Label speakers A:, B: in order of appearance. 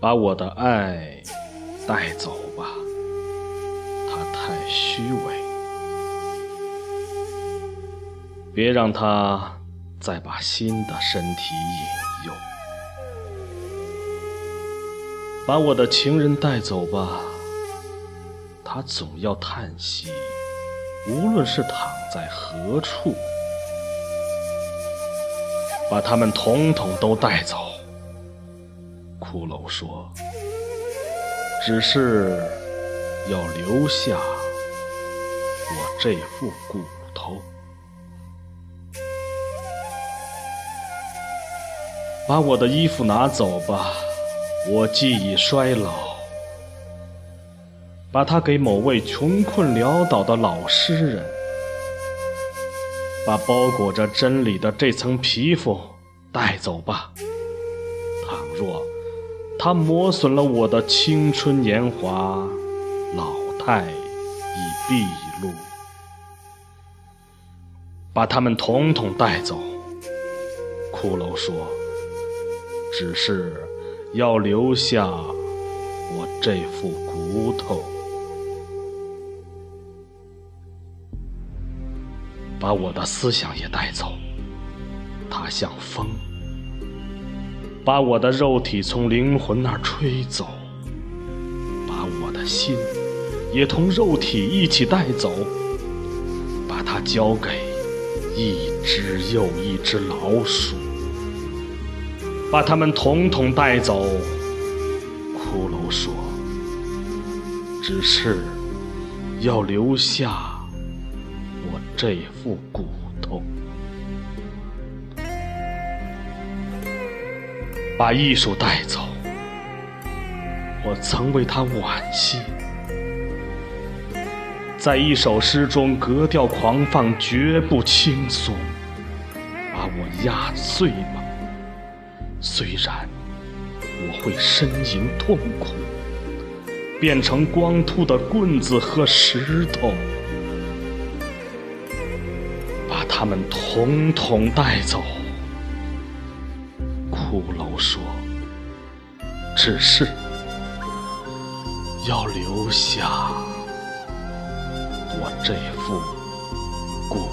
A: 把我的爱带走吧，它太虚伪，别让它再把新的身体引诱。把我的情人带走吧，他总要叹息，无论是躺在何处。把他们统统都带走。骷髅说：“只是要留下我这副骨头。把我的衣服拿走吧，我既已衰老。把它给某位穷困潦倒的老诗人。”把包裹着真理的这层皮肤带走吧。倘若它磨损了我的青春年华，老态已毕露。把他们统统带走。骷髅说：“只是要留下我这副骨头。”把我的思想也带走，它像风；把我的肉体从灵魂那儿吹走，把我的心也同肉体一起带走，把它交给一只又一只老鼠，把它们统统带走。骷髅说：“只是要留下我。”这副骨头，把艺术带走。我曾为他惋惜，在一首诗中格调狂放，绝不轻松。把我压碎吧，虽然我会呻吟痛苦，变成光秃的棍子和石头。把他们统统带走。骷髅说只是要留下我这副骨